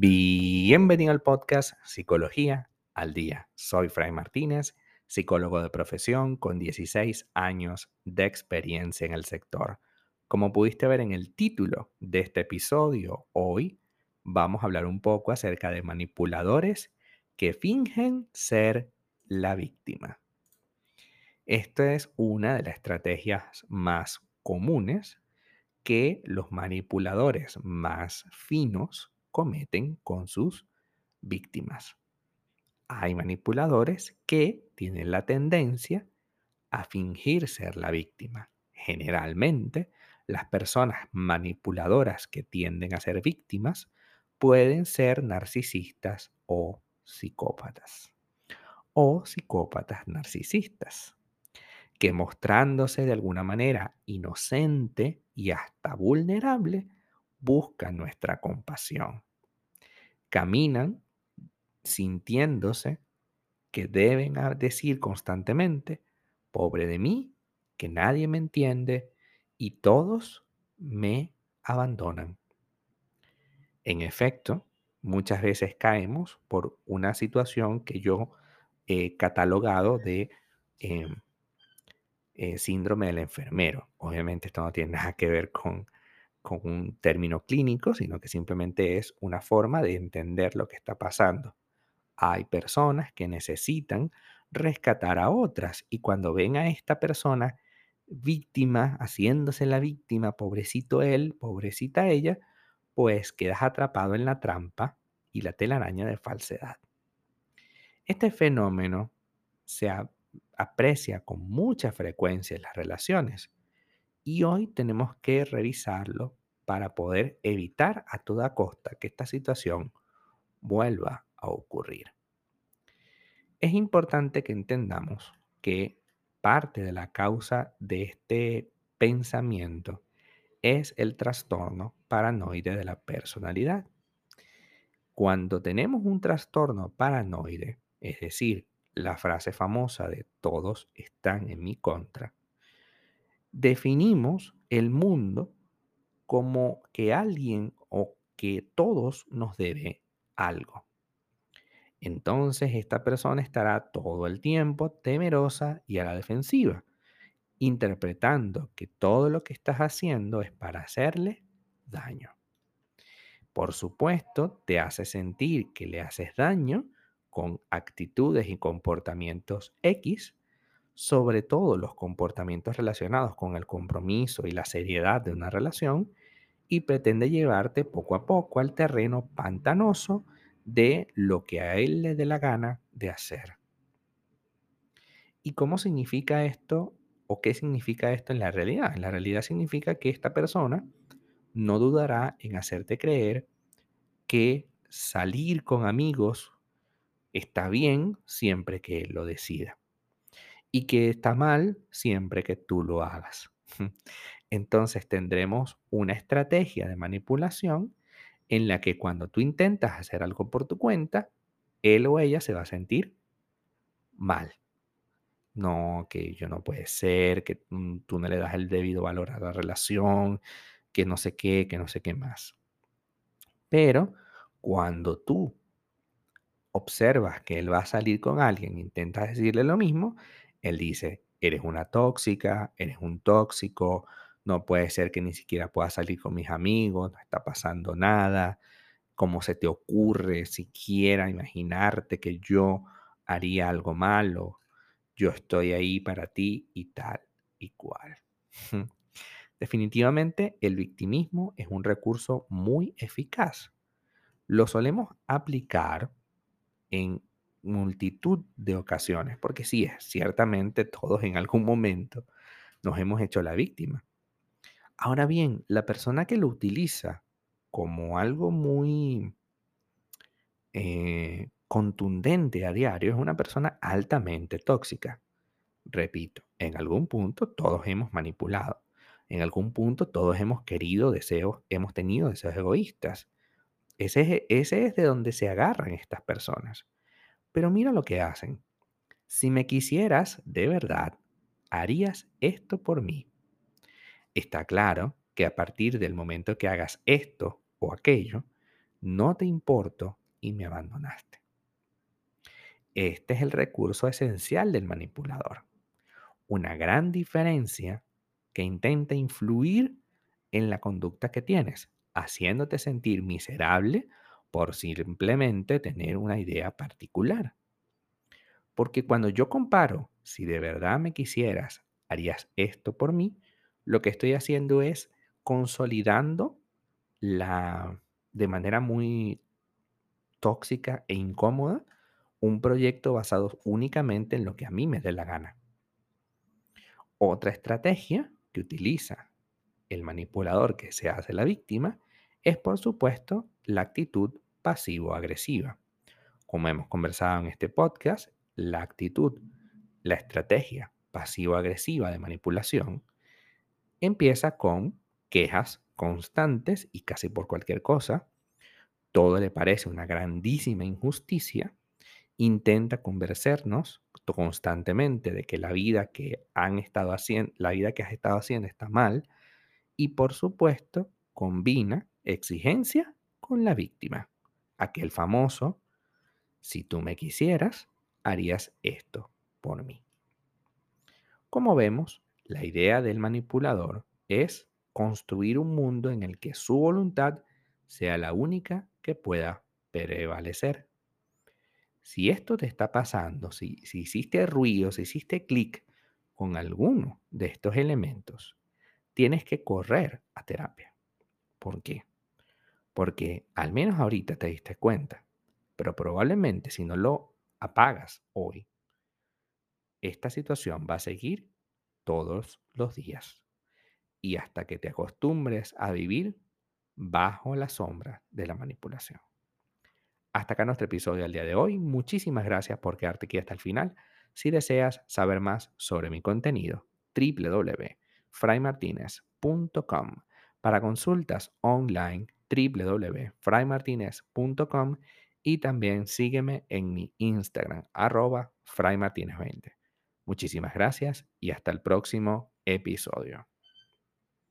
Bienvenido al podcast Psicología al Día. Soy Fray Martínez, psicólogo de profesión con 16 años de experiencia en el sector. Como pudiste ver en el título de este episodio, hoy vamos a hablar un poco acerca de manipuladores que fingen ser la víctima. Esta es una de las estrategias más comunes que los manipuladores más finos cometen con sus víctimas. Hay manipuladores que tienen la tendencia a fingir ser la víctima. Generalmente, las personas manipuladoras que tienden a ser víctimas pueden ser narcisistas o psicópatas. O psicópatas narcisistas, que mostrándose de alguna manera inocente y hasta vulnerable, buscan nuestra compasión. Caminan sintiéndose que deben decir constantemente, pobre de mí, que nadie me entiende y todos me abandonan. En efecto, muchas veces caemos por una situación que yo he catalogado de em, eh, síndrome del enfermero. Obviamente esto no tiene nada que ver con con un término clínico, sino que simplemente es una forma de entender lo que está pasando. Hay personas que necesitan rescatar a otras y cuando ven a esta persona víctima, haciéndose la víctima, pobrecito él, pobrecita ella, pues quedas atrapado en la trampa y la telaraña de falsedad. Este fenómeno se aprecia con mucha frecuencia en las relaciones y hoy tenemos que revisarlo para poder evitar a toda costa que esta situación vuelva a ocurrir. Es importante que entendamos que parte de la causa de este pensamiento es el trastorno paranoide de la personalidad. Cuando tenemos un trastorno paranoide, es decir, la frase famosa de todos están en mi contra, definimos el mundo como que alguien o que todos nos debe algo. Entonces esta persona estará todo el tiempo temerosa y a la defensiva, interpretando que todo lo que estás haciendo es para hacerle daño. Por supuesto, te hace sentir que le haces daño con actitudes y comportamientos X sobre todo los comportamientos relacionados con el compromiso y la seriedad de una relación y pretende llevarte poco a poco al terreno pantanoso de lo que a él le dé la gana de hacer. ¿Y cómo significa esto o qué significa esto en la realidad? En la realidad significa que esta persona no dudará en hacerte creer que salir con amigos está bien siempre que él lo decida y que está mal siempre que tú lo hagas. Entonces tendremos una estrategia de manipulación en la que cuando tú intentas hacer algo por tu cuenta, él o ella se va a sentir mal. No, que yo no puede ser, que mm, tú no le das el debido valor a la relación, que no sé qué, que no sé qué más. Pero cuando tú observas que él va a salir con alguien, intentas decirle lo mismo, él dice, eres una tóxica, eres un tóxico, no puede ser que ni siquiera pueda salir con mis amigos, no está pasando nada, cómo se te ocurre siquiera imaginarte que yo haría algo malo, yo estoy ahí para ti y tal y cual. Definitivamente el victimismo es un recurso muy eficaz. Lo solemos aplicar en multitud de ocasiones, porque sí, es ciertamente todos en algún momento nos hemos hecho la víctima. Ahora bien, la persona que lo utiliza como algo muy eh, contundente a diario es una persona altamente tóxica. Repito, en algún punto todos hemos manipulado. En algún punto todos hemos querido deseos, hemos tenido deseos egoístas. Ese, es de donde se agarran estas personas. Pero mira lo que hacen. Si me quisieras de verdad, harías esto por mí. Está claro que a partir del momento que hagas esto o aquello, no te importo y me abandonaste. Este es el recurso esencial del manipulador. Una gran diferencia que intenta influir en la conducta que tienes, haciéndote sentir miserable por simplemente tener una idea particular. Porque cuando yo comparo, si de verdad me quisieras, harías esto por mí, lo que estoy haciendo es consolidando la, de manera muy tóxica e incómoda un proyecto basado únicamente en lo que a mí me dé la gana. Otra estrategia que utiliza el manipulador que se hace la víctima es, por supuesto, la actitud pasivo-agresiva. Como hemos conversado en este podcast, la actitud, la estrategia pasivo-agresiva de manipulación empieza con quejas constantes y casi por cualquier cosa. Todo le parece una grandísima injusticia intenta convencernos constantemente de que la vida que han estado haciendo, la vida que has estado haciendo está mal y por supuesto combina exigencia con la víctima. Aquel famoso, si tú me quisieras, harías esto por mí. Como vemos, la idea del manipulador es construir un mundo en el que su voluntad sea la única que pueda prevalecer. Si esto te está pasando, si, hiciste ruido, si hiciste clic con alguno de estos elementos, tienes que correr a terapia. ¿Por qué? Porque al menos ahorita te diste cuenta, pero probablemente si no lo apagas hoy, esta situación va a seguir todos los días y hasta que te acostumbres a vivir bajo la sombra de la manipulación. Hasta acá nuestro episodio del día de hoy. Muchísimas gracias por quedarte aquí hasta el final. Si deseas saber más sobre mi contenido, www.fraymartinez.com. Para consultas online, www.fraymartinez.com y también sígueme en mi Instagram, arroba fraymartinez20. Muchísimas gracias y hasta el próximo episodio.